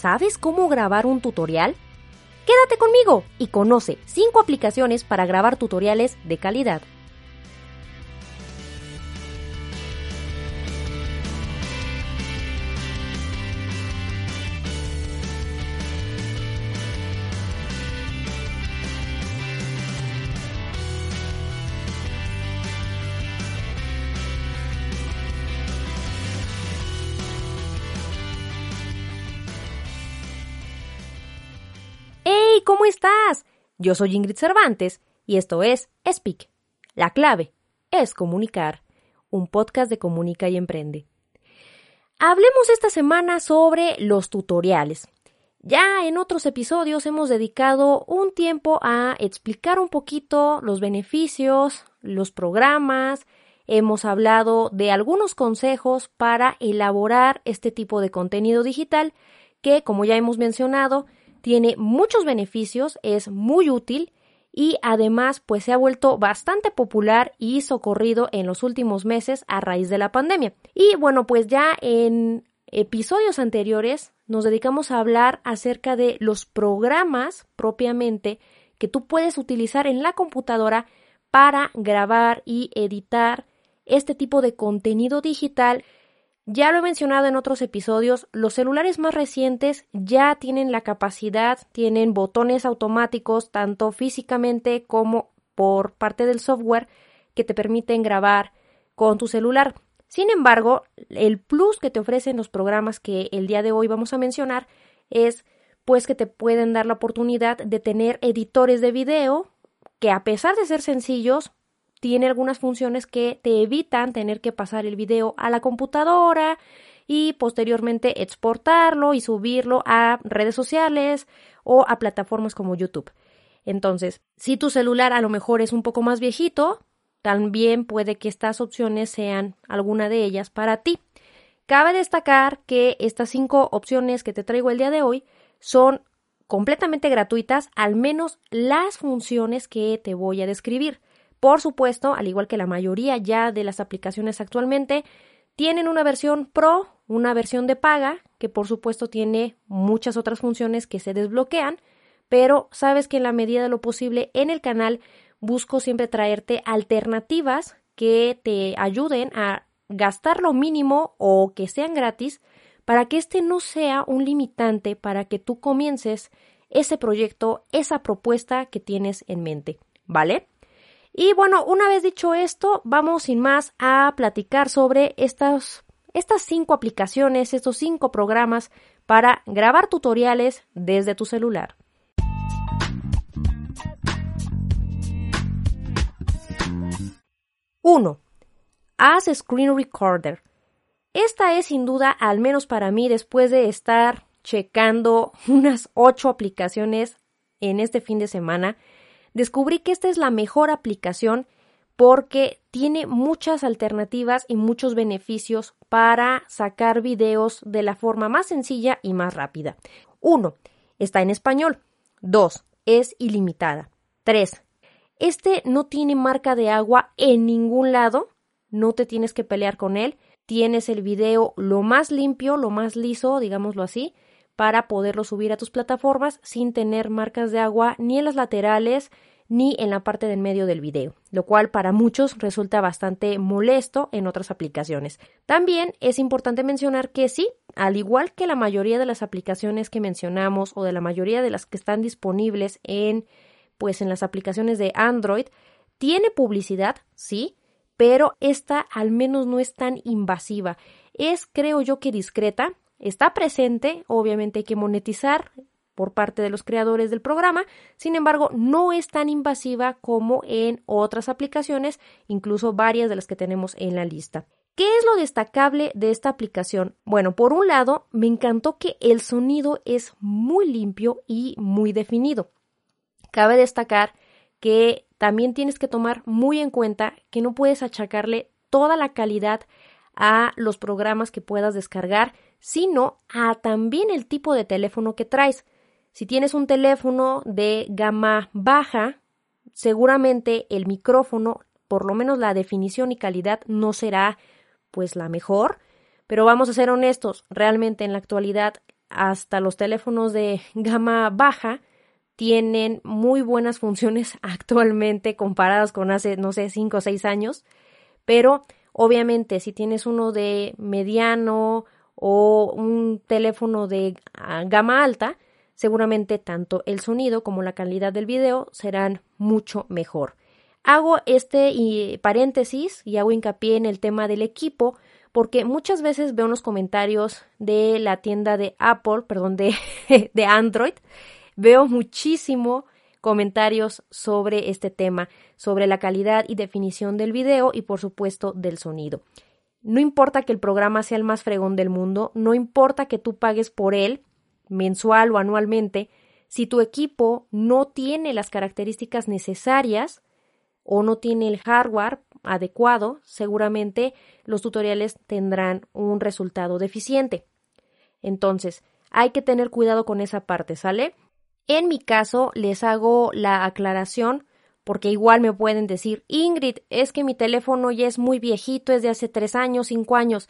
¿Sabes cómo grabar un tutorial? Quédate conmigo y conoce 5 aplicaciones para grabar tutoriales de calidad. ¿Cómo estás? Yo soy Ingrid Cervantes y esto es Speak. La clave es comunicar, un podcast de Comunica y Emprende. Hablemos esta semana sobre los tutoriales. Ya en otros episodios hemos dedicado un tiempo a explicar un poquito los beneficios, los programas, hemos hablado de algunos consejos para elaborar este tipo de contenido digital que, como ya hemos mencionado, tiene muchos beneficios, es muy útil y además pues se ha vuelto bastante popular y socorrido en los últimos meses a raíz de la pandemia. Y bueno, pues ya en episodios anteriores nos dedicamos a hablar acerca de los programas propiamente que tú puedes utilizar en la computadora para grabar y editar este tipo de contenido digital ya lo he mencionado en otros episodios, los celulares más recientes ya tienen la capacidad, tienen botones automáticos, tanto físicamente como por parte del software, que te permiten grabar con tu celular. Sin embargo, el plus que te ofrecen los programas que el día de hoy vamos a mencionar es pues que te pueden dar la oportunidad de tener editores de video que a pesar de ser sencillos, tiene algunas funciones que te evitan tener que pasar el video a la computadora y posteriormente exportarlo y subirlo a redes sociales o a plataformas como YouTube. Entonces, si tu celular a lo mejor es un poco más viejito, también puede que estas opciones sean alguna de ellas para ti. Cabe destacar que estas cinco opciones que te traigo el día de hoy son completamente gratuitas, al menos las funciones que te voy a describir. Por supuesto, al igual que la mayoría ya de las aplicaciones actualmente, tienen una versión pro, una versión de paga, que por supuesto tiene muchas otras funciones que se desbloquean, pero sabes que en la medida de lo posible en el canal busco siempre traerte alternativas que te ayuden a gastar lo mínimo o que sean gratis para que este no sea un limitante para que tú comiences ese proyecto, esa propuesta que tienes en mente, ¿vale? Y bueno, una vez dicho esto, vamos sin más a platicar sobre estas, estas cinco aplicaciones, estos cinco programas para grabar tutoriales desde tu celular. Uno, As Screen Recorder. Esta es sin duda, al menos para mí, después de estar checando unas ocho aplicaciones en este fin de semana, descubrí que esta es la mejor aplicación porque tiene muchas alternativas y muchos beneficios para sacar videos de la forma más sencilla y más rápida. 1. Está en español. 2. Es ilimitada. 3. Este no tiene marca de agua en ningún lado. No te tienes que pelear con él. Tienes el video lo más limpio, lo más liso, digámoslo así para poderlo subir a tus plataformas sin tener marcas de agua ni en las laterales ni en la parte del medio del video, lo cual para muchos resulta bastante molesto en otras aplicaciones. También es importante mencionar que sí, al igual que la mayoría de las aplicaciones que mencionamos o de la mayoría de las que están disponibles en pues en las aplicaciones de Android, tiene publicidad, sí, pero esta al menos no es tan invasiva. Es, creo yo, que discreta, está presente, obviamente hay que monetizar por parte de los creadores del programa, sin embargo, no es tan invasiva como en otras aplicaciones, incluso varias de las que tenemos en la lista. ¿Qué es lo destacable de esta aplicación? Bueno, por un lado, me encantó que el sonido es muy limpio y muy definido. Cabe destacar que también tienes que tomar muy en cuenta que no puedes achacarle toda la calidad a los programas que puedas descargar, sino a también el tipo de teléfono que traes. Si tienes un teléfono de gama baja, seguramente el micrófono, por lo menos la definición y calidad, no será pues la mejor. Pero vamos a ser honestos, realmente en la actualidad hasta los teléfonos de gama baja tienen muy buenas funciones actualmente comparadas con hace, no sé, 5 o 6 años, pero obviamente si tienes uno de mediano o un teléfono de ah, gama alta, seguramente tanto el sonido como la calidad del video serán mucho mejor. Hago este paréntesis y hago hincapié en el tema del equipo porque muchas veces veo unos comentarios de la tienda de Apple, perdón, de, de Android, veo muchísimo comentarios sobre este tema, sobre la calidad y definición del video y por supuesto del sonido. No importa que el programa sea el más fregón del mundo, no importa que tú pagues por él, mensual o anualmente, si tu equipo no tiene las características necesarias o no tiene el hardware adecuado, seguramente los tutoriales tendrán un resultado deficiente. Entonces, hay que tener cuidado con esa parte, ¿sale? En mi caso, les hago la aclaración porque igual me pueden decir, Ingrid, es que mi teléfono ya es muy viejito, es de hace tres años, cinco años.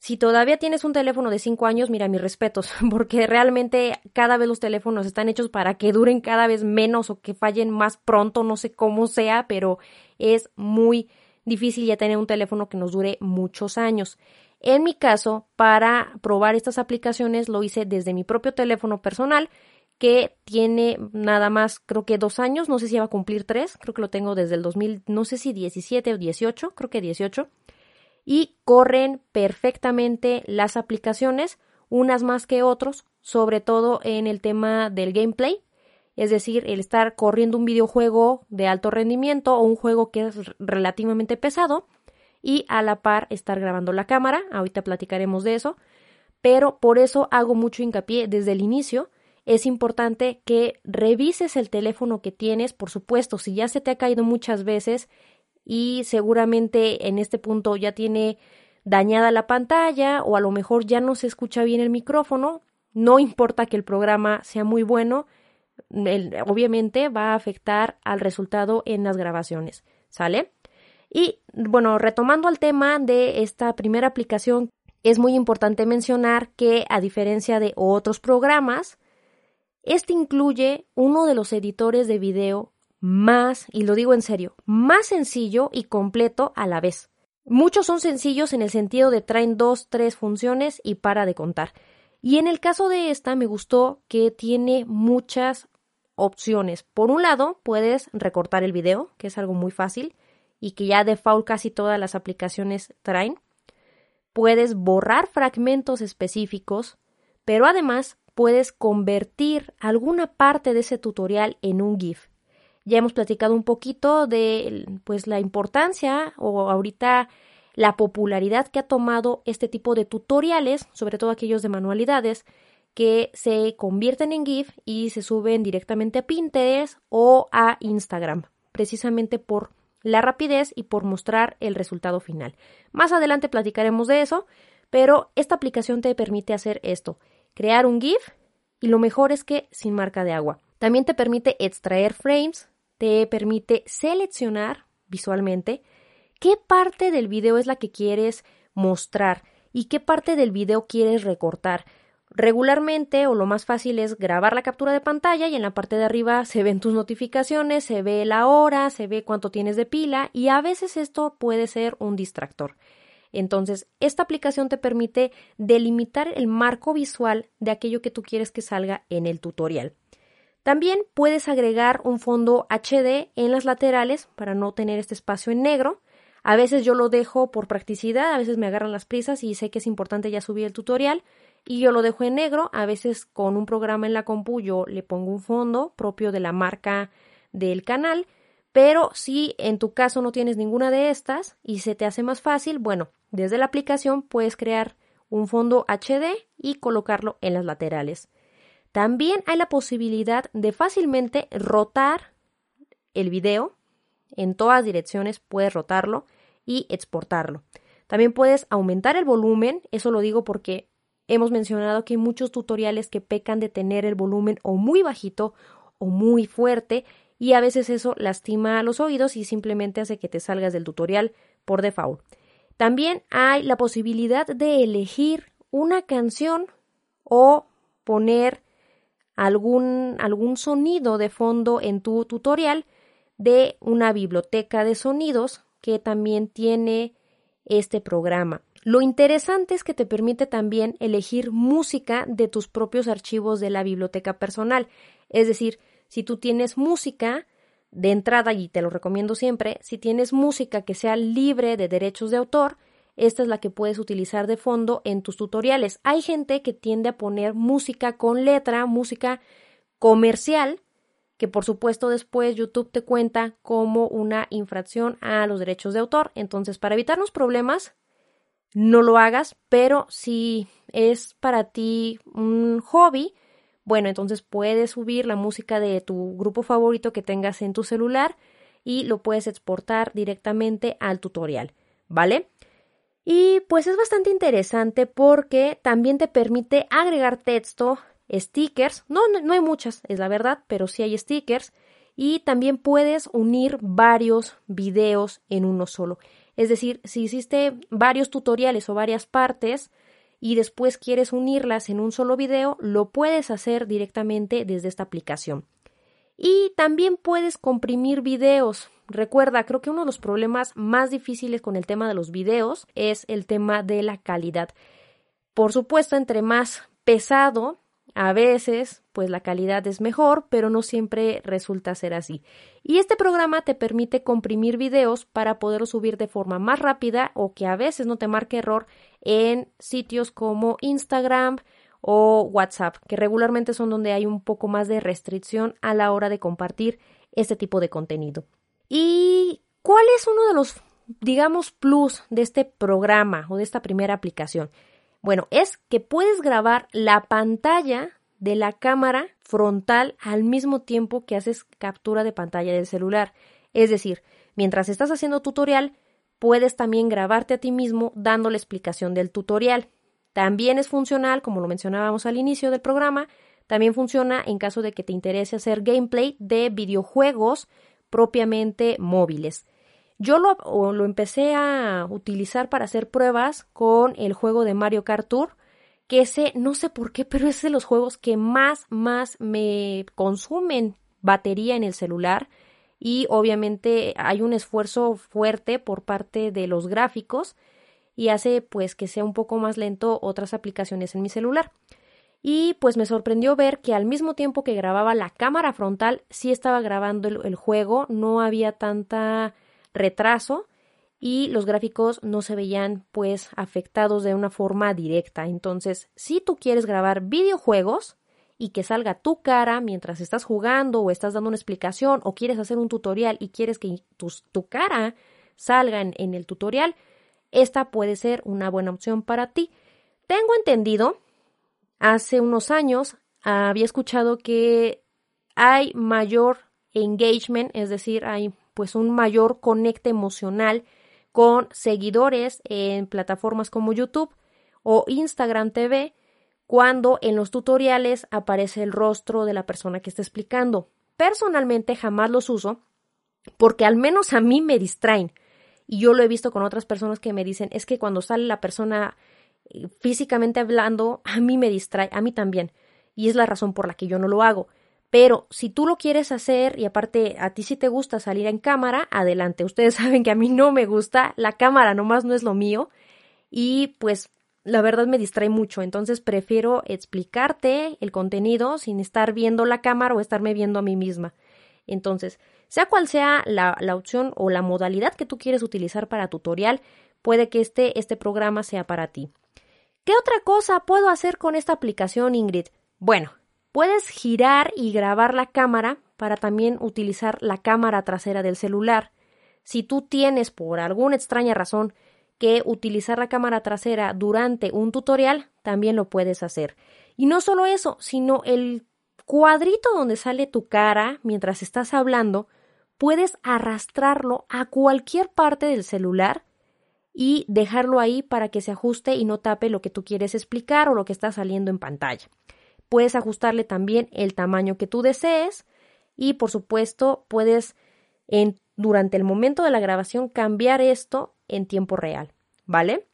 Si todavía tienes un teléfono de 5 años, mira mis respetos, porque realmente cada vez los teléfonos están hechos para que duren cada vez menos o que fallen más pronto, no sé cómo sea, pero es muy difícil ya tener un teléfono que nos dure muchos años. En mi caso, para probar estas aplicaciones lo hice desde mi propio teléfono personal, que tiene nada más, creo que dos años, no sé si va a cumplir tres, creo que lo tengo desde el 2000, no sé si 17 o 18, creo que 18 y corren perfectamente las aplicaciones, unas más que otros, sobre todo en el tema del gameplay, es decir, el estar corriendo un videojuego de alto rendimiento o un juego que es relativamente pesado y a la par estar grabando la cámara, ahorita platicaremos de eso, pero por eso hago mucho hincapié desde el inicio, es importante que revises el teléfono que tienes, por supuesto, si ya se te ha caído muchas veces, y seguramente en este punto ya tiene dañada la pantalla o a lo mejor ya no se escucha bien el micrófono, no importa que el programa sea muy bueno, obviamente va a afectar al resultado en las grabaciones, ¿sale? Y bueno, retomando al tema de esta primera aplicación, es muy importante mencionar que a diferencia de otros programas, este incluye uno de los editores de video más, y lo digo en serio, más sencillo y completo a la vez. Muchos son sencillos en el sentido de traen dos, tres funciones y para de contar. Y en el caso de esta me gustó que tiene muchas opciones. Por un lado, puedes recortar el video, que es algo muy fácil y que ya de default casi todas las aplicaciones traen. Puedes borrar fragmentos específicos, pero además puedes convertir alguna parte de ese tutorial en un GIF. Ya hemos platicado un poquito de pues la importancia o ahorita la popularidad que ha tomado este tipo de tutoriales, sobre todo aquellos de manualidades, que se convierten en GIF y se suben directamente a Pinterest o a Instagram, precisamente por la rapidez y por mostrar el resultado final. Más adelante platicaremos de eso, pero esta aplicación te permite hacer esto, crear un GIF y lo mejor es que sin marca de agua. También te permite extraer frames te permite seleccionar visualmente qué parte del video es la que quieres mostrar y qué parte del video quieres recortar. Regularmente o lo más fácil es grabar la captura de pantalla y en la parte de arriba se ven tus notificaciones, se ve la hora, se ve cuánto tienes de pila y a veces esto puede ser un distractor. Entonces, esta aplicación te permite delimitar el marco visual de aquello que tú quieres que salga en el tutorial. También puedes agregar un fondo HD en las laterales para no tener este espacio en negro. A veces yo lo dejo por practicidad, a veces me agarran las prisas y sé que es importante ya subir el tutorial y yo lo dejo en negro. A veces con un programa en la compu yo le pongo un fondo propio de la marca del canal. Pero si en tu caso no tienes ninguna de estas y se te hace más fácil, bueno, desde la aplicación puedes crear un fondo HD y colocarlo en las laterales. También hay la posibilidad de fácilmente rotar el video en todas direcciones, puedes rotarlo y exportarlo. También puedes aumentar el volumen, eso lo digo porque hemos mencionado que hay muchos tutoriales que pecan de tener el volumen o muy bajito o muy fuerte y a veces eso lastima los oídos y simplemente hace que te salgas del tutorial por default. También hay la posibilidad de elegir una canción o poner algún, algún sonido de fondo en tu tutorial de una biblioteca de sonidos que también tiene este programa. Lo interesante es que te permite también elegir música de tus propios archivos de la biblioteca personal. Es decir, si tú tienes música de entrada, y te lo recomiendo siempre, si tienes música que sea libre de derechos de autor, esta es la que puedes utilizar de fondo en tus tutoriales. Hay gente que tiende a poner música con letra, música comercial, que por supuesto después YouTube te cuenta como una infracción a los derechos de autor. Entonces, para evitarnos problemas, no lo hagas, pero si es para ti un hobby, bueno, entonces puedes subir la música de tu grupo favorito que tengas en tu celular y lo puedes exportar directamente al tutorial, ¿vale? Y pues es bastante interesante porque también te permite agregar texto, stickers, no, no hay muchas, es la verdad, pero sí hay stickers y también puedes unir varios videos en uno solo. Es decir, si hiciste varios tutoriales o varias partes y después quieres unirlas en un solo video, lo puedes hacer directamente desde esta aplicación. Y también puedes comprimir videos. Recuerda, creo que uno de los problemas más difíciles con el tema de los videos es el tema de la calidad. Por supuesto, entre más pesado a veces, pues la calidad es mejor, pero no siempre resulta ser así. Y este programa te permite comprimir videos para poderlos subir de forma más rápida o que a veces no te marque error en sitios como Instagram o WhatsApp, que regularmente son donde hay un poco más de restricción a la hora de compartir este tipo de contenido. ¿Y cuál es uno de los, digamos, plus de este programa o de esta primera aplicación? Bueno, es que puedes grabar la pantalla de la cámara frontal al mismo tiempo que haces captura de pantalla del celular. Es decir, mientras estás haciendo tutorial, puedes también grabarte a ti mismo dando la explicación del tutorial. También es funcional, como lo mencionábamos al inicio del programa, también funciona en caso de que te interese hacer gameplay de videojuegos propiamente móviles. Yo lo, lo empecé a utilizar para hacer pruebas con el juego de Mario Kart Tour, que ese, no sé por qué, pero es de los juegos que más, más me consumen batería en el celular y obviamente hay un esfuerzo fuerte por parte de los gráficos y hace pues que sea un poco más lento otras aplicaciones en mi celular. Y pues me sorprendió ver que al mismo tiempo que grababa la cámara frontal, sí estaba grabando el juego, no había tanta retraso y los gráficos no se veían pues afectados de una forma directa. Entonces, si tú quieres grabar videojuegos y que salga tu cara mientras estás jugando o estás dando una explicación o quieres hacer un tutorial y quieres que tu, cara salga en, en el tutorial, esta puede ser una buena opción para ti. Tengo entendido, hace unos años había escuchado que hay mayor engagement, es decir, hay pues un mayor conecte emocional con seguidores en plataformas como YouTube o Instagram TV cuando en los tutoriales aparece el rostro de la persona que está explicando. Personalmente jamás los uso porque al menos a mí me distraen. Y yo lo he visto con otras personas que me dicen, es que cuando sale la persona eh, físicamente hablando, a mí me distrae, a mí también. Y es la razón por la que yo no lo hago. Pero si tú lo quieres hacer y aparte a ti sí te gusta salir en cámara, adelante. Ustedes saben que a mí no me gusta, la cámara nomás no es lo mío y pues la verdad me distrae mucho, entonces prefiero explicarte el contenido sin estar viendo la cámara o estarme viendo a mí misma. Entonces, sea cual sea la, la opción o la modalidad que tú quieres utilizar para tutorial, puede que este, este programa sea para ti. ¿Qué otra cosa puedo hacer con esta aplicación, Ingrid? Bueno, Puedes girar y grabar la cámara para también utilizar la cámara trasera del celular. Si tú tienes por alguna extraña razón que utilizar la cámara trasera durante un tutorial, también lo puedes hacer. Y no solo eso, sino el cuadrito donde sale tu cara mientras estás hablando, puedes arrastrarlo a cualquier parte del celular y dejarlo ahí para que se ajuste y no tape lo que tú quieres explicar o lo que está saliendo en pantalla. Puedes ajustarle también el tamaño que tú desees y por supuesto puedes durante el momento de la grabación cambiar esto en tiempo real, ¿vale?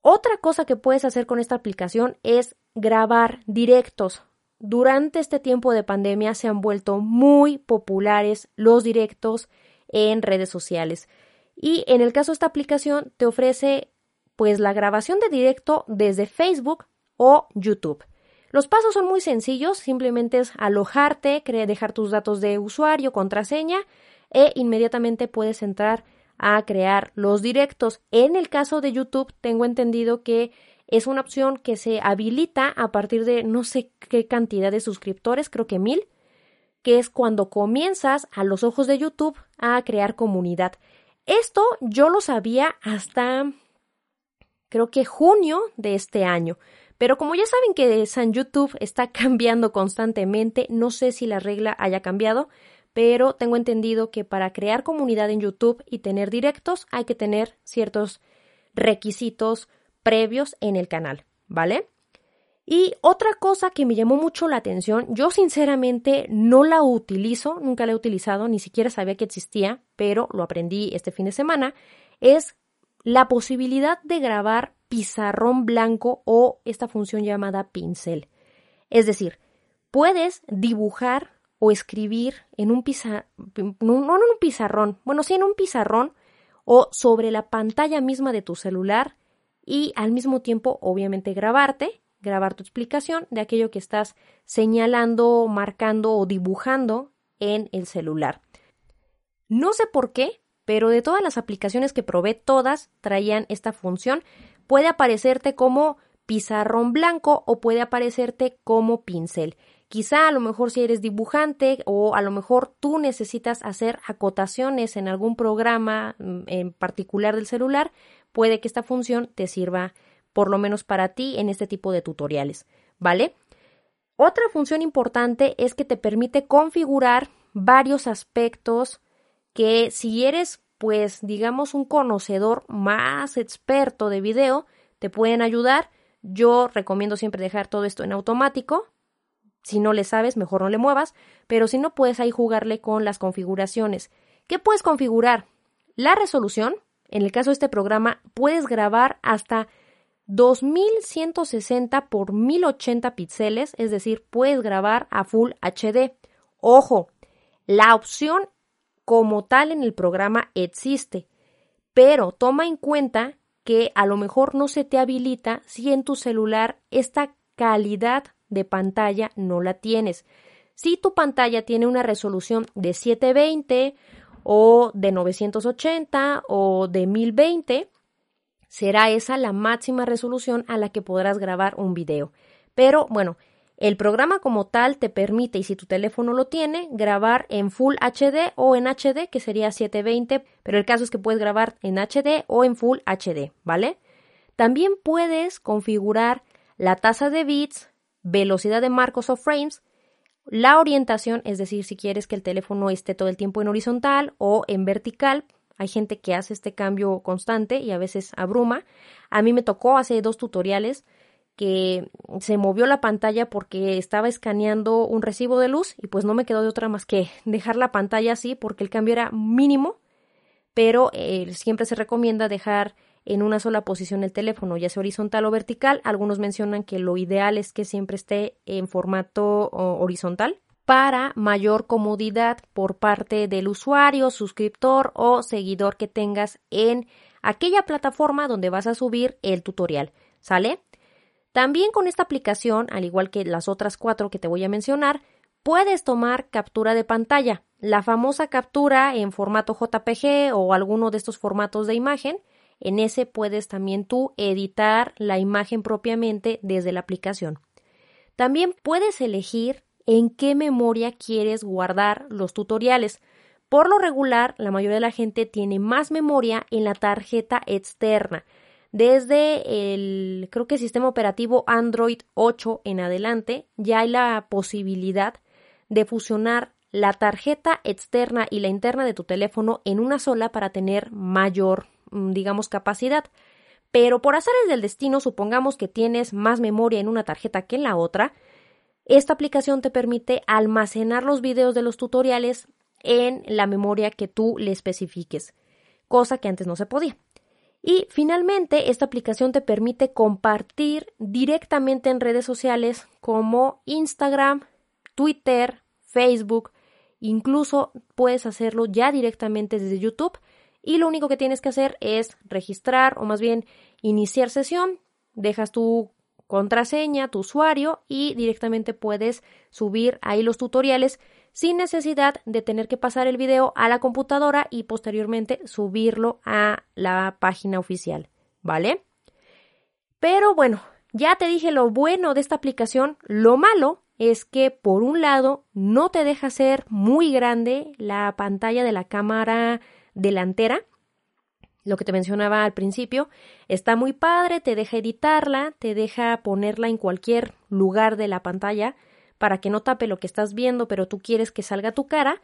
Otra cosa que puedes hacer con esta aplicación es grabar directos. Durante este tiempo de pandemia se han vuelto muy populares los directos en redes sociales. Y en el caso de esta aplicación te ofrece pues la grabación de directo desde Facebook o YouTube. Los pasos son muy sencillos, simplemente es alojarte, dejar tus datos de usuario, contraseña e inmediatamente puedes entrar a crear los directos. En el caso de YouTube, tengo entendido que es una opción que se habilita a partir de no sé qué cantidad de suscriptores, creo que mil, que es cuando comienzas a los ojos de YouTube a crear comunidad. Esto yo lo sabía hasta creo que junio de este año. Pero como ya saben que San YouTube está cambiando constantemente, no sé si la regla haya cambiado, pero tengo entendido que para crear comunidad en YouTube y tener directos hay que tener ciertos requisitos previos en el canal, ¿vale? Y otra cosa que me llamó mucho la atención, yo sinceramente no la utilizo, nunca la he utilizado, ni siquiera sabía que existía, pero lo aprendí este fin de semana, es la posibilidad de grabar pizarrón blanco o esta función llamada pincel. Es decir, puedes dibujar o escribir en un pizarrón, no en un pizarrón, bueno, sí en un pizarrón o sobre la pantalla misma de tu celular y al mismo tiempo, obviamente, grabarte, grabar tu explicación de aquello que estás señalando, marcando o dibujando en el celular. No sé por qué, pero de todas las aplicaciones que probé, todas traían esta función. Puede aparecerte como pizarrón blanco o puede aparecerte como pincel. Quizá a lo mejor si eres dibujante o a lo mejor tú necesitas hacer acotaciones en algún programa mm, en particular del celular, puede que esta función te sirva por lo menos para ti en este tipo de tutoriales, ¿vale? Otra función importante es que te permite configurar varios aspectos que si eres pues digamos un conocedor más experto de video, te pueden ayudar. Yo recomiendo siempre dejar todo esto en automático si no le sabes, mejor no le muevas, pero si no puedes ahí jugarle con las configuraciones. ¿Qué puedes configurar? La resolución, en el caso de este programa, puedes grabar hasta 2160 por 1080 píxeles, es decir, puedes grabar a Full HD. Ojo, la opción como tal en el programa existe, pero toma en cuenta que a lo mejor no se te habilita si en tu celular esta calidad de pantalla no la tienes. Si tu pantalla tiene una resolución de 720 o de 980 o de 1020, será esa la máxima resolución a la que podrás grabar un video. Pero bueno, el programa como tal te permite, y si tu teléfono lo tiene, grabar en Full HD o en HD, que sería 720, pero el caso es que puedes grabar en HD o en Full HD, ¿vale? También puedes configurar la tasa de bits, velocidad de marcos o frames, la orientación, es decir, si quieres que el teléfono esté todo el tiempo en horizontal o en vertical, hay gente que hace este cambio constante y a veces abruma. A mí me tocó hace dos tutoriales que se movió la pantalla porque estaba escaneando un recibo de luz y pues no me quedó de otra más que dejar la pantalla así porque el cambio era mínimo, pero eh, siempre se recomienda dejar en una sola posición el teléfono, ya sea horizontal o vertical. Algunos mencionan que lo ideal es que siempre esté en formato horizontal para mayor comodidad por parte del usuario, suscriptor o seguidor que tengas en aquella plataforma donde vas a subir el tutorial. ¿Sale? También con esta aplicación, al igual que las otras cuatro que te voy a mencionar, puedes tomar captura de pantalla, la famosa captura en formato JPG o alguno de estos formatos de imagen en ese puedes también tú editar la imagen propiamente desde la aplicación. También puedes elegir en qué memoria quieres guardar los tutoriales. Por lo regular, la mayoría de la gente tiene más memoria en la tarjeta externa. Desde el, creo que sistema operativo Android 8 en adelante, ya hay la posibilidad de fusionar la tarjeta externa y la interna de tu teléfono en una sola para tener mayor Mm, digamos, capacidad. Pero por azares del destino, supongamos que tienes más memoria en una tarjeta que en la otra, esta aplicación te permite almacenar los videos de los tutoriales en la memoria que tú le especifiques, cosa que antes no se podía. Y finalmente, esta aplicación te permite compartir directamente en redes sociales como Instagram, Twitter, Facebook, incluso puedes hacerlo ya directamente desde YouTube. Y lo único que tienes que hacer es registrar o más bien iniciar sesión, dejas tu contraseña, tu usuario y directamente puedes subir ahí los tutoriales sin necesidad de tener que pasar el video a la computadora y posteriormente subirlo a la página oficial, ¿vale? Pero bueno, ya te dije lo bueno de esta aplicación, lo malo es que por un lado no te deja ser muy grande la pantalla de la cámara delantera, lo que te mencionaba al principio, está muy padre, te deja editarla, te deja ponerla en cualquier lugar de la pantalla para que no tape lo que estás viendo, pero tú quieres que salga tu cara.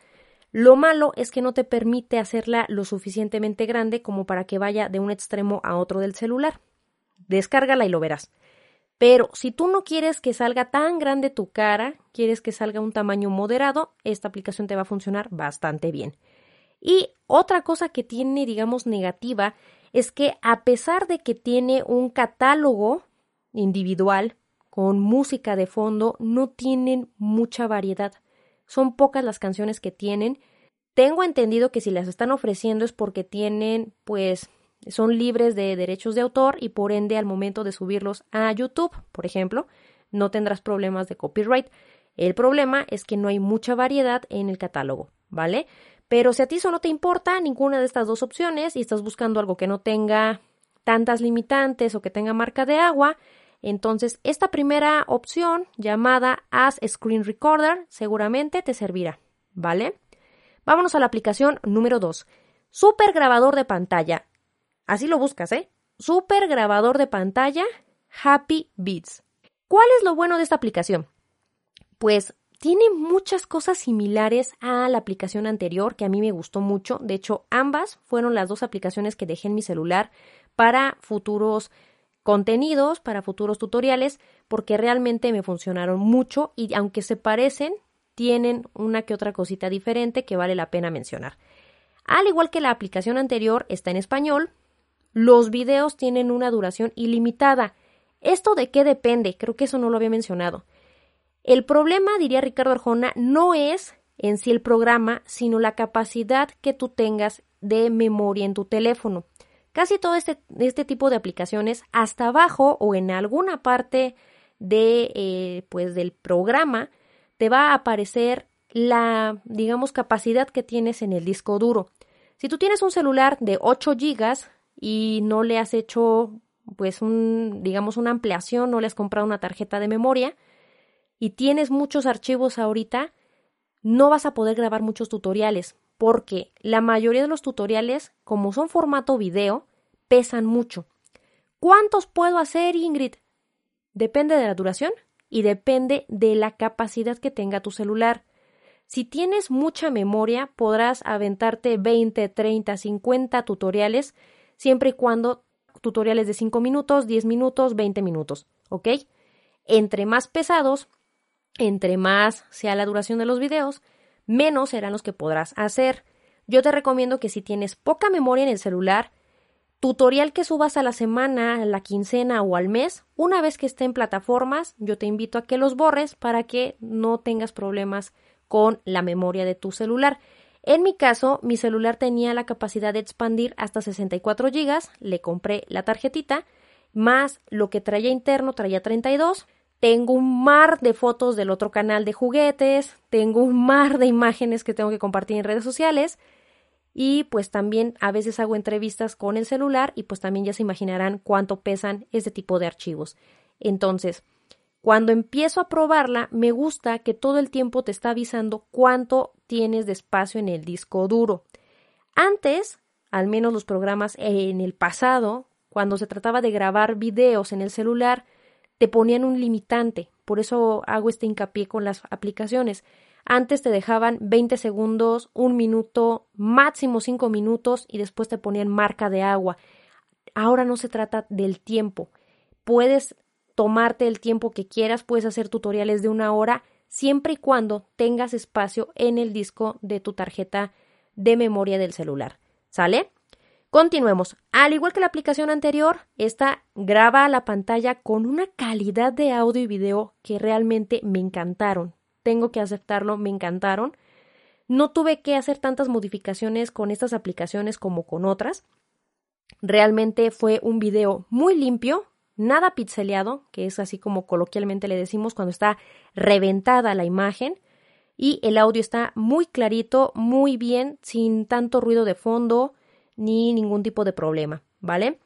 Lo malo es que no te permite hacerla lo suficientemente grande como para que vaya de un extremo a otro del celular. Descárgala y lo verás. Pero si tú no quieres que salga tan grande tu cara, quieres que salga un tamaño moderado, esta aplicación te va a funcionar bastante bien. Y otra cosa que tiene, digamos, negativa es que a pesar de que tiene un catálogo individual con música de fondo, no tienen mucha variedad. Son pocas las canciones que tienen. Tengo entendido que si las están ofreciendo es porque tienen, pues, son libres de derechos de autor y por ende al momento de subirlos a YouTube, por ejemplo, no tendrás problemas de copyright. El problema es que no hay mucha variedad en el catálogo, ¿vale? Pero si a ti eso no te importa, ninguna de estas dos opciones y estás buscando algo que no tenga tantas limitantes o que tenga marca de agua, entonces esta primera opción llamada As Screen Recorder seguramente te servirá, ¿vale? Vámonos a la aplicación número 2. Super grabador de pantalla. Así lo buscas, ¿eh? Super grabador de pantalla Happy Beats. ¿Cuál es lo bueno de esta aplicación? Pues tiene muchas cosas similares a la aplicación anterior que a mí me gustó mucho. De hecho, ambas fueron las dos aplicaciones que dejé en mi celular para futuros contenidos, para futuros tutoriales, porque realmente me funcionaron mucho y aunque se parecen, tienen una que otra cosita diferente que vale la pena mencionar. Al igual que la aplicación anterior está en español, los videos tienen una duración ilimitada. ¿Esto de qué depende? Creo que eso no lo había mencionado. El problema, diría Ricardo Arjona, no es en sí el programa, sino la capacidad que tú tengas de memoria en tu teléfono. Casi todo este, este tipo de aplicaciones, hasta abajo o en alguna parte de, eh, pues, del programa, te va a aparecer la, digamos, capacidad que tienes en el disco duro. Si tú tienes un celular de 8 gigas, y no le has hecho pues un digamos una ampliación, no le has comprado una tarjeta de memoria y tienes muchos archivos ahorita, no vas a poder grabar muchos tutoriales porque la mayoría de los tutoriales, como son formato video, pesan mucho. ¿Cuántos puedo hacer, Ingrid? Depende de la duración y depende de la capacidad que tenga tu celular. Si tienes mucha memoria, podrás aventarte 20, 30, 50 tutoriales siempre y cuando tutoriales de 5 minutos, 10 minutos, 20 minutos, ¿ok? Entre más pesados, entre más sea la duración de los videos, menos serán los que podrás hacer. Yo te recomiendo que si tienes poca memoria en el celular, tutorial que subas a la semana, a la quincena o al mes, una vez que esté en plataformas, yo te invito a que los borres para que no tengas problemas con la memoria de tu celular. En mi caso, mi celular tenía la capacidad de expandir hasta 64 GB, le compré la tarjetita, más lo que traía interno traía 32. Tengo un mar de fotos del otro canal de juguetes, tengo un mar de imágenes que tengo que compartir en redes sociales y pues también a veces hago entrevistas con el celular y pues también ya se imaginarán cuánto pesan este tipo de archivos. Entonces, cuando empiezo a probarla, me gusta que todo el tiempo te está avisando cuánto tienes de espacio en el disco duro. Antes, al menos los programas en el pasado, cuando se trataba de grabar videos en el celular, te ponían un limitante. Por eso hago este hincapié con las aplicaciones. Antes te dejaban 20 segundos, un minuto, máximo 5 minutos y después te ponían marca de agua. Ahora no se trata del tiempo. Puedes tomarte el tiempo que quieras, puedes hacer tutoriales de una hora, siempre y cuando tengas espacio en el disco de tu tarjeta de memoria del celular. ¿Sale? Continuemos. Al igual que la aplicación anterior, esta graba la pantalla con una calidad de audio y video que realmente me encantaron. Tengo que aceptarlo, me encantaron. No tuve que hacer tantas modificaciones con estas aplicaciones como con otras. Realmente fue un video muy limpio, nada pixeleado, que es así como coloquialmente le decimos cuando está reventada la imagen. Y el audio está muy clarito, muy bien, sin tanto ruido de fondo ni ningún tipo de problema, ¿vale?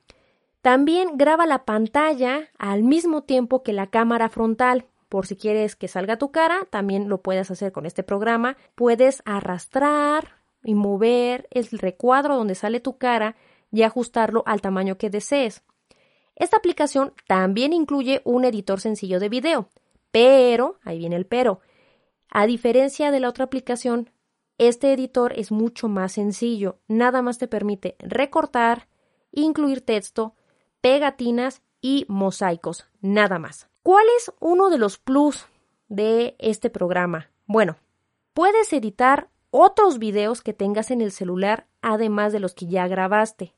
También graba la pantalla al mismo tiempo que la cámara frontal. Por si quieres que salga tu cara, también lo puedes hacer con este programa. Puedes arrastrar y mover el recuadro donde sale tu cara y ajustarlo al tamaño que desees. Esta aplicación también incluye un editor sencillo de video, pero, ahí viene el pero, a diferencia de la otra aplicación, este editor es mucho más sencillo, nada más te permite recortar, incluir texto, pegatinas y mosaicos, nada más. ¿Cuál es uno de los plus de este programa? Bueno, puedes editar otros videos que tengas en el celular además de los que ya grabaste.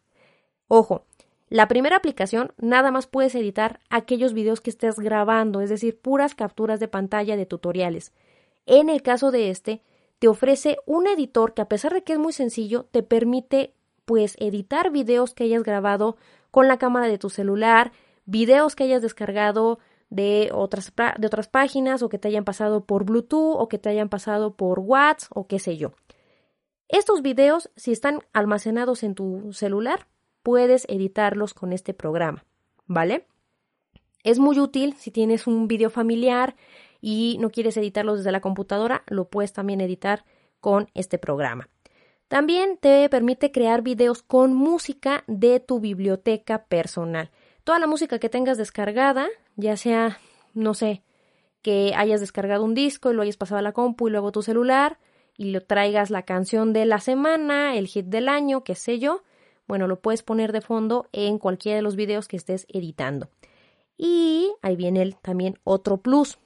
Ojo, la primera aplicación nada más puedes editar aquellos videos que estés grabando, es decir, puras capturas de pantalla de tutoriales. En el caso de este, te ofrece un editor que a pesar de que es muy sencillo, te permite pues editar videos que hayas grabado con la cámara de tu celular, videos que hayas descargado de otras, de otras páginas o que te hayan pasado por Bluetooth o que te hayan pasado por WhatsApp o qué sé yo. Estos videos, si están almacenados en tu celular, puedes editarlos con este programa, ¿vale? Es muy útil si tienes un video familiar y no quieres editarlos desde la computadora, lo puedes también editar con este programa. También te permite crear videos con música de tu biblioteca personal. Toda la música que tengas descargada, ya sea, no sé, que hayas descargado un disco y lo hayas pasado a la compu y luego a tu celular y lo traigas la canción de la semana, el hit del año, qué sé yo, bueno, lo puedes poner de fondo en cualquiera de los videos que estés editando. Y ahí viene también otro plus.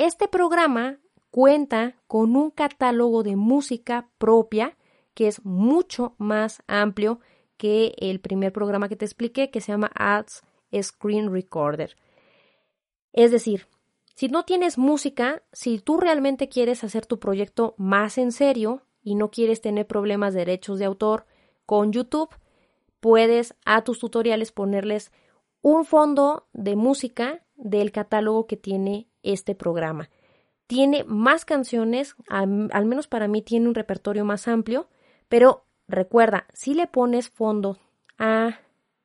Este programa cuenta con un catálogo de música propia que es mucho más amplio que el primer programa que te expliqué que se llama Ads Screen Recorder. Es decir, si no tienes música, si tú realmente quieres hacer tu proyecto más en serio y no quieres tener problemas de derechos de autor con YouTube, puedes a tus tutoriales ponerles un fondo de música del catálogo que tiene este programa. Tiene más canciones, al, menos para mí tiene un repertorio más amplio, pero recuerda, si le pones fondo a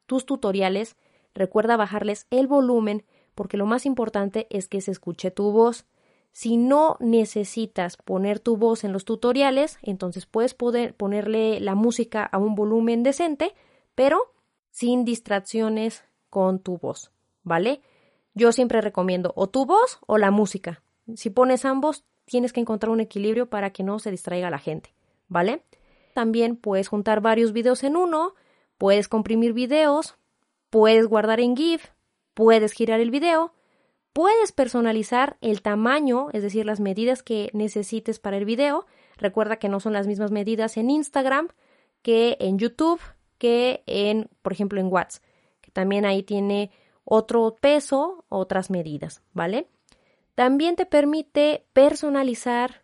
tus tutoriales, recuerda bajarles el volumen porque lo más importante es que se escuche tu voz. Si no necesitas poner tu voz en los tutoriales, entonces puedes ponerle la música a un volumen decente, pero sin distracciones con tu voz, ¿vale? Yo siempre recomiendo o tu voz o la música. Si pones ambos, tienes que encontrar un equilibrio para que no se distraiga la gente, ¿vale? También puedes juntar varios videos en uno, puedes comprimir videos, puedes guardar en GIF, puedes girar el video, puedes personalizar el tamaño, es decir, las medidas que necesites para el video. Recuerda que no son las mismas medidas en Instagram que en YouTube, que en, por ejemplo, en WhatsApp, que también ahí tiene otro peso, otras medidas, ¿vale? También te permite personalizar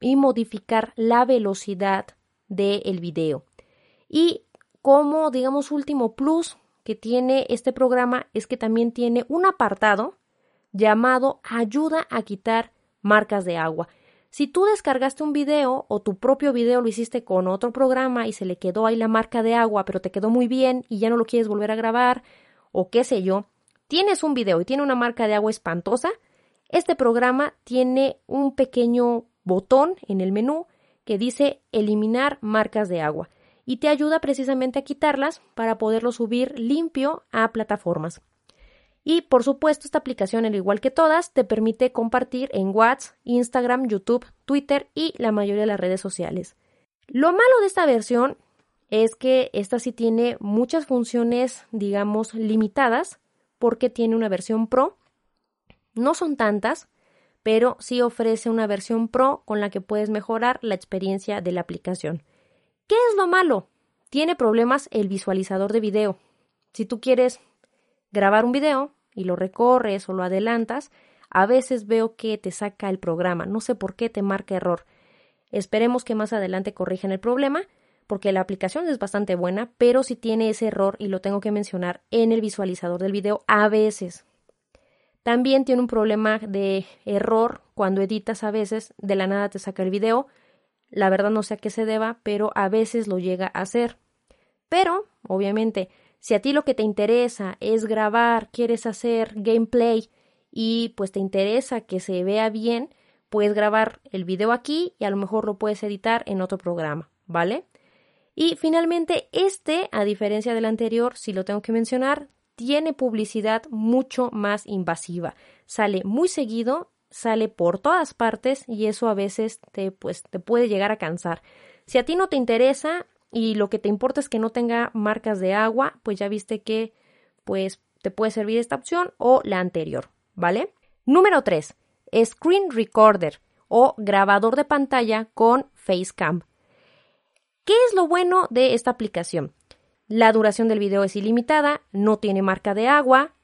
y modificar la velocidad del video. Y como, digamos, último plus que tiene este programa es que también tiene un apartado llamado ayuda a quitar marcas de agua. Si tú descargaste un video o tu propio video lo hiciste con otro programa y se le quedó ahí la marca de agua, pero te quedó muy bien y ya no lo quieres volver a grabar, o qué sé yo, tienes un video y tiene una marca de agua espantosa, este programa tiene un pequeño botón en el menú que dice eliminar marcas de agua y te ayuda precisamente a quitarlas para poderlo subir limpio a plataformas. Y por supuesto, esta aplicación, al igual que todas, te permite compartir en WhatsApp, Instagram, YouTube, Twitter y la mayoría de las redes sociales. Lo malo de esta versión es que esta sí tiene muchas funciones, digamos, limitadas, porque tiene una versión Pro. No son tantas, pero sí ofrece una versión Pro con la que puedes mejorar la experiencia de la aplicación. ¿Qué es lo malo? tiene problemas el visualizador de video. Si tú quieres grabar un video y lo recorres o lo adelantas, a veces veo que te saca el programa. No sé por qué te marca error. Esperemos que más adelante corrijan el problema, porque la aplicación es bastante buena, pero si tiene ese error, y lo tengo que mencionar, en el visualizador del video a veces. También tiene un problema de error cuando editas a veces, de la nada te saca el video. La verdad no sé a qué se deba, pero a veces lo llega a hacer. Pero, obviamente, si a ti lo que te interesa es grabar, quieres hacer gameplay y pues te interesa que se vea bien, puedes grabar el video aquí y a lo mejor lo puedes editar en otro programa, ¿vale? Y finalmente, este, a diferencia del anterior, si lo tengo que mencionar, tiene publicidad mucho más invasiva. Sale muy seguido, sale por todas partes y eso a veces te, pues, te puede llegar a cansar. Si a ti no te interesa y lo que te importa es que no tenga marcas de agua, pues ya viste que pues te puede servir esta opción o la anterior, ¿vale? Número 3. Screen Recorder o grabador de pantalla con Facecam. ¿Qué es lo bueno de esta aplicación? La duración del video es ilimitada, no tiene marca de agua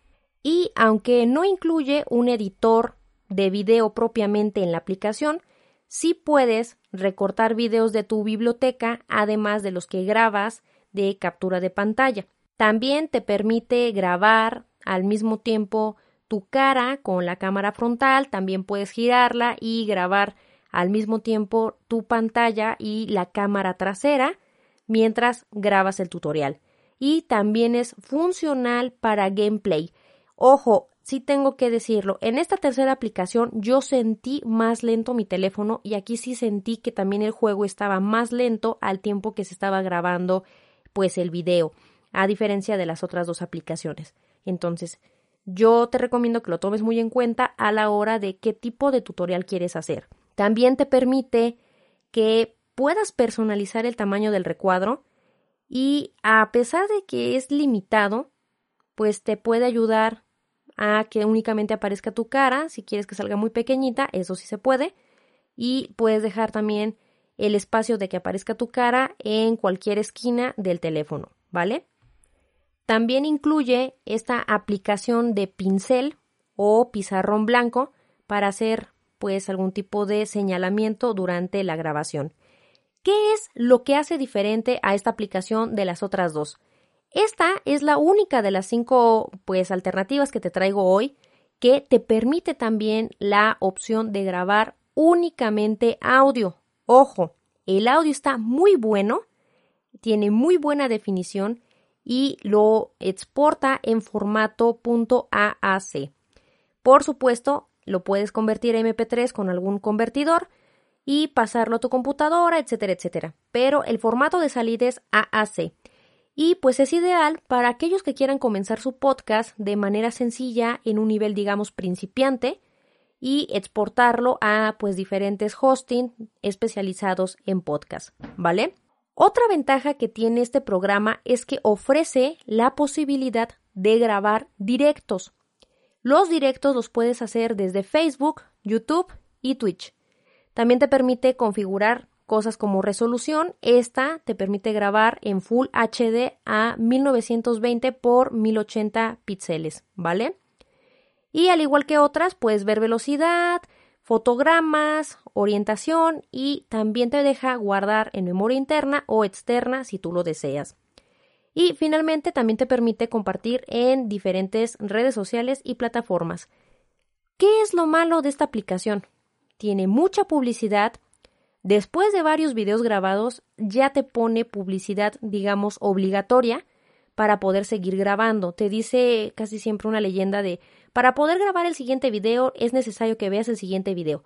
y aunque no incluye un editor de video propiamente en la aplicación, sí puedes recortar videos de tu biblioteca además de los que grabas de captura de pantalla. También te permite grabar al mismo tiempo tu cara con la cámara frontal, también puedes girarla y grabar al mismo tiempo tu pantalla y la cámara trasera mientras grabas el tutorial. Y también es funcional para gameplay. Ojo, sí tengo que decirlo, en esta tercera aplicación yo sentí más lento mi teléfono y aquí sí sentí que también el juego estaba más lento al tiempo que se estaba grabando pues el video, a diferencia de las otras dos aplicaciones. Entonces, yo te recomiendo que lo tomes muy en cuenta a la hora de qué tipo de tutorial quieres hacer. También te permite que puedas personalizar el tamaño del recuadro y a pesar de que es limitado, pues te puede ayudar a que únicamente aparezca tu cara, si quieres que salga muy pequeñita, eso sí se puede, y puedes dejar también el espacio de que aparezca tu cara en cualquier esquina del teléfono, ¿vale? También incluye esta aplicación de pincel o pizarrón blanco para hacer pues algún tipo de señalamiento durante la grabación. ¿Qué es lo que hace diferente a esta aplicación de las otras dos? Esta es la única de las cinco pues alternativas que te traigo hoy que te permite también la opción de grabar únicamente audio. Ojo, el audio está muy bueno, tiene muy buena definición y lo exporta en formato .aac. Por supuesto, lo puedes convertir a MP3 con algún convertidor y pasarlo a tu computadora, etcétera, etcétera. Pero el formato de salida es AAC. Y pues es ideal para aquellos que quieran comenzar su podcast de manera sencilla en un nivel, digamos, principiante y exportarlo a pues diferentes hosting especializados en podcast, ¿vale? Otra ventaja que tiene este programa es que ofrece la posibilidad de grabar directos. Los directos los puedes hacer desde Facebook, YouTube y Twitch. También te permite configurar cosas como resolución. Esta te permite grabar en Full HD a 1920 por 1080 píxeles, ¿vale? Y al igual que otras, puedes ver velocidad, fotogramas, orientación y también te deja guardar en memoria interna o externa si tú lo deseas. Y finalmente también te permite compartir en diferentes redes sociales y plataformas. ¿Qué es lo malo de esta aplicación? Tiene mucha publicidad. Después de varios videos grabados ya te pone publicidad, digamos, obligatoria para poder seguir grabando. Te dice casi siempre una leyenda de para poder grabar el siguiente video es necesario que veas el siguiente video.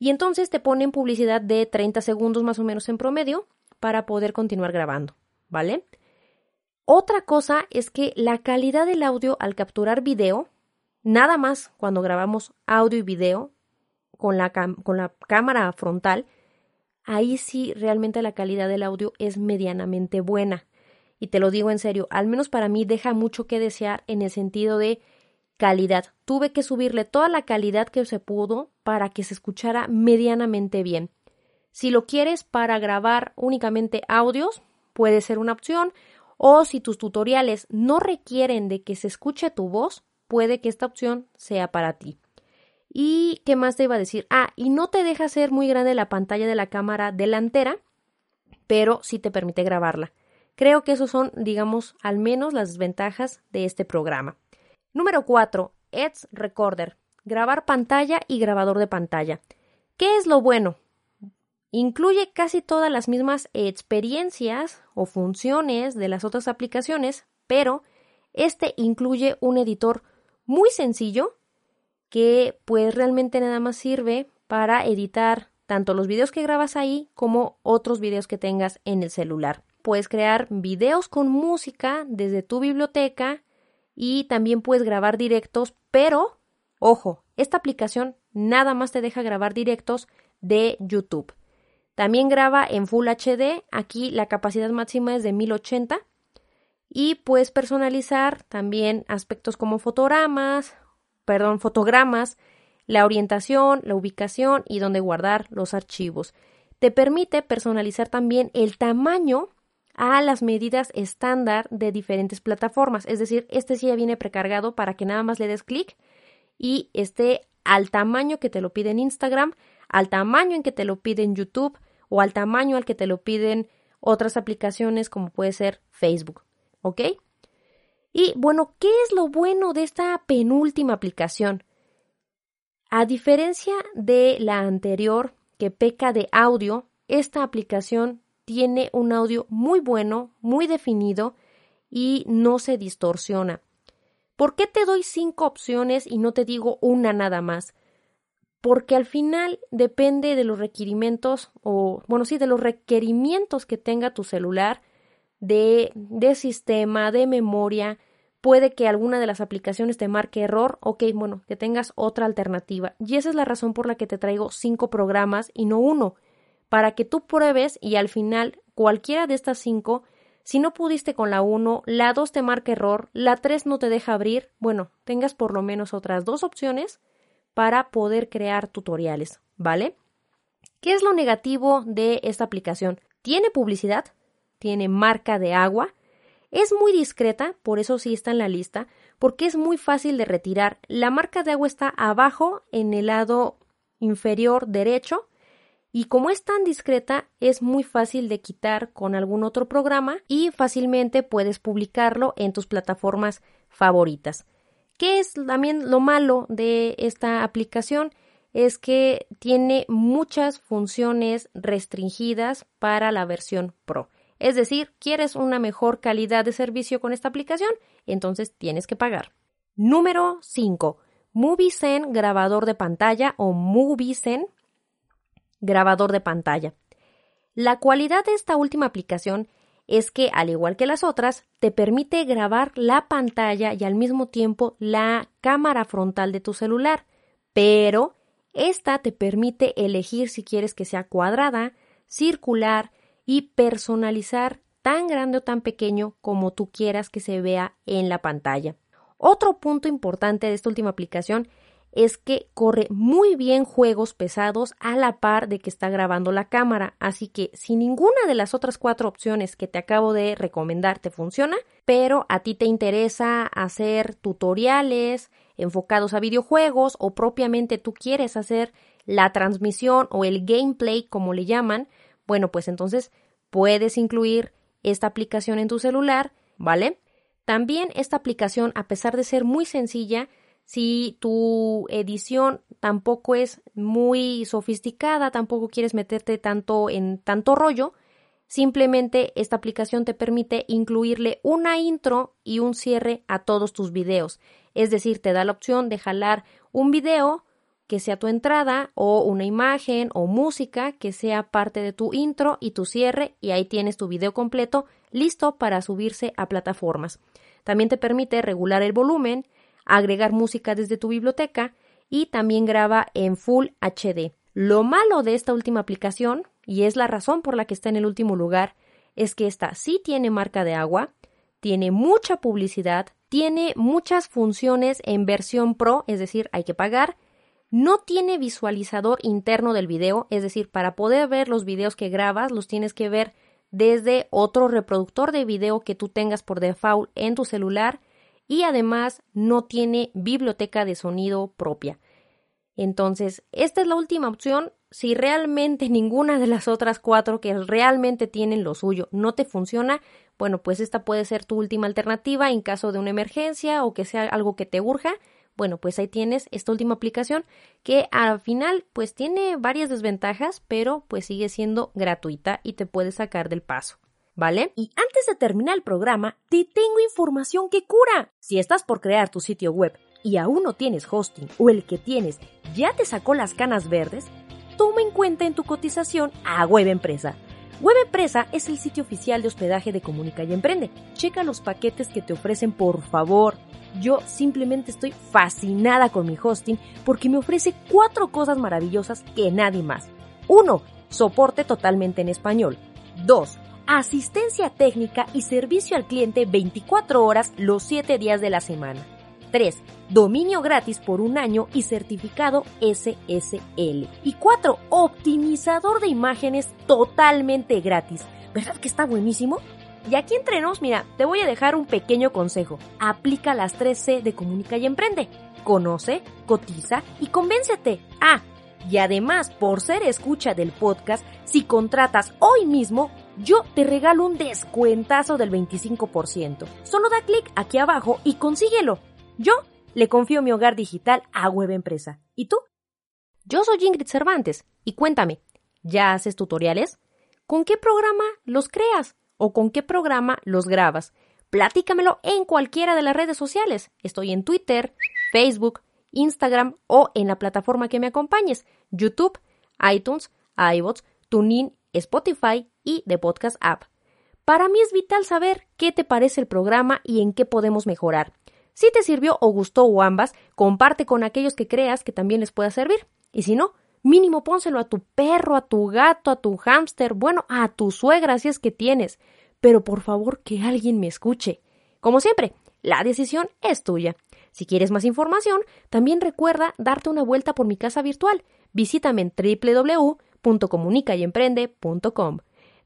Y entonces te ponen publicidad de 30 segundos más o menos en promedio para poder continuar grabando, ¿vale? Otra cosa es que la calidad del audio al capturar video, nada más cuando grabamos audio y video con la, con la cámara frontal, ahí sí realmente la calidad del audio es medianamente buena. Y te lo digo en serio, al menos para mí deja mucho que desear en el sentido de calidad. Tuve que subirle toda la calidad que se pudo para que se escuchara medianamente bien. Si lo quieres para grabar únicamente audios, puede ser una opción. O si tus tutoriales no requieren de que se escuche tu voz, puede que esta opción sea para ti. ¿Y qué más te iba a decir? Ah, y no te deja ser muy grande la pantalla de la cámara delantera, pero sí te permite grabarla. Creo que esos son, digamos, al menos las desventajas de este programa. Número 4. Edge Recorder. Grabar pantalla y grabador de pantalla. ¿Qué es lo bueno? Incluye casi todas las mismas experiencias o funciones de las otras aplicaciones, pero este incluye un editor muy sencillo que pues realmente nada más sirve para editar tanto los videos que grabas ahí como otros videos que tengas en el celular. Puedes crear videos con música desde tu biblioteca y también puedes grabar directos, pero ojo, esta aplicación nada más te deja grabar directos de YouTube. También graba en Full HD, aquí la capacidad máxima es de 1080 y puedes personalizar también aspectos como fotogramas, perdón, fotogramas, la orientación, la ubicación y dónde guardar los archivos. Te permite personalizar también el tamaño a las medidas estándar de diferentes plataformas. Es decir, este sí ya viene precargado para que nada más le des clic y esté al tamaño que te lo pide en Instagram, al tamaño en que te lo pide en YouTube o al tamaño al que te lo piden otras aplicaciones como puede ser Facebook. ¿Ok? Y bueno, ¿qué es lo bueno de esta penúltima aplicación? A diferencia de la anterior que peca de audio, esta aplicación tiene un audio muy bueno, muy definido y no se distorsiona. ¿Por qué te doy cinco opciones y no te digo una nada más? Porque al final depende de los requerimientos o, bueno, sí, de los requerimientos que tenga tu celular de, de sistema, de memoria. Puede que alguna de las aplicaciones te marque error, ok, bueno, que tengas otra alternativa. Y esa es la razón por la que te traigo cinco programas y no uno para que tú pruebes y al final cualquiera de estas cinco, si no pudiste con la 1, la 2 te marca error, la 3 no te deja abrir, bueno, tengas por lo menos otras dos opciones para poder crear tutoriales, ¿vale? ¿Qué es lo negativo de esta aplicación? Tiene publicidad, tiene marca de agua, es muy discreta, por eso sí está en la lista, porque es muy fácil de retirar. La marca de agua está abajo en el lado inferior derecho y como es tan discreta es muy fácil de quitar con algún otro programa y fácilmente puedes publicarlo en tus plataformas favoritas. ¿Qué es también lo malo de esta aplicación? Es que tiene muchas funciones restringidas para la versión Pro. Es decir, quieres una mejor calidad de servicio con esta aplicación, entonces tienes que pagar. Número 5. MovieSen grabador de pantalla o MovieSen grabador de pantalla. La cualidad de esta última aplicación es que, al igual que las otras, te permite grabar la pantalla y al mismo tiempo la cámara frontal de tu celular, pero esta te permite elegir si quieres que sea cuadrada, circular y personalizar tan grande o tan pequeño como tú quieras que se vea en la pantalla. Otro punto importante de esta última aplicación es que corre muy bien juegos pesados a la par de que está grabando la cámara. Así que si ninguna de las otras cuatro opciones que te acabo de recomendar te funciona, pero a ti te interesa hacer tutoriales enfocados a videojuegos o propiamente tú quieres hacer la transmisión o el gameplay como le llaman, bueno, pues entonces puedes incluir esta aplicación en tu celular, ¿vale? También esta aplicación, a pesar de ser muy sencilla, si tu edición tampoco es muy sofisticada, tampoco quieres meterte tanto en tanto rollo, simplemente esta aplicación te permite incluirle una intro y un cierre a todos tus videos. Es decir, te da la opción de jalar un video que sea tu entrada o una imagen o música que sea parte de tu intro y tu cierre y ahí tienes tu video completo listo para subirse a plataformas. También te permite regular el volumen, agregar música desde tu biblioteca y también graba en Full HD. Lo malo de esta última aplicación, y es la razón por la que está en el último lugar, es que esta sí tiene marca de agua, tiene mucha publicidad, tiene muchas funciones en versión Pro, es decir, hay que pagar, no tiene visualizador interno del video, es decir, para poder ver los videos que grabas, los tienes que ver desde otro reproductor de video que tú tengas por default en tu celular y además no tiene biblioteca de sonido propia. Entonces, esta es la última opción. Si realmente ninguna de las otras cuatro que realmente tienen lo suyo no te funciona, bueno, pues esta puede ser tu última alternativa en caso de una emergencia o que sea algo que te urja. Bueno, pues ahí tienes esta última aplicación que al final pues tiene varias desventajas, pero pues sigue siendo gratuita y te puede sacar del paso. ¿Vale? Y antes de terminar el programa, te tengo información que cura. Si estás por crear tu sitio web y aún no tienes hosting o el que tienes ya te sacó las canas verdes, toma en cuenta en tu cotización a Web Empresa. Web Empresa es el sitio oficial de hospedaje de Comunica y Emprende. Checa los paquetes que te ofrecen, por favor. Yo simplemente estoy fascinada con mi hosting porque me ofrece cuatro cosas maravillosas que nadie más. 1. Soporte totalmente en español. 2. Asistencia técnica y servicio al cliente 24 horas los 7 días de la semana. 3. Dominio gratis por un año y certificado SSL. Y 4. Optimizador de imágenes totalmente gratis. ¿Verdad que está buenísimo? Y aquí entre nos, mira, te voy a dejar un pequeño consejo. Aplica las 3C de Comunica y Emprende. Conoce, cotiza y convéncete. Ah, y además, por ser escucha del podcast, si contratas hoy mismo, yo te regalo un descuentazo del 25%. Solo da clic aquí abajo y consíguelo. Yo le confío mi hogar digital a Web Empresa. ¿Y tú? Yo soy Ingrid Cervantes y cuéntame, ¿ya haces tutoriales? ¿Con qué programa los creas? ¿O con qué programa los grabas? Platícamelo en cualquiera de las redes sociales. Estoy en Twitter, Facebook, Instagram o en la plataforma que me acompañes, YouTube, iTunes, iBots, TuneIn, Spotify y The Podcast App. Para mí es vital saber qué te parece el programa y en qué podemos mejorar. Si te sirvió o gustó o ambas, comparte con aquellos que creas que también les pueda servir. Y si no, mínimo pónselo a tu perro, a tu gato, a tu hámster, bueno, a tu suegra si es que tienes. Pero por favor que alguien me escuche. Como siempre, la decisión es tuya. Si quieres más información, también recuerda darte una vuelta por mi casa virtual. Visítame en www.comunicayemprende.com.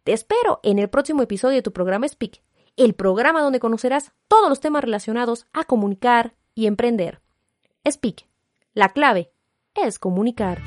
Te espero en el próximo episodio de tu programa Speak el programa donde conocerás todos los temas relacionados a comunicar y emprender. Speak. La clave es comunicar.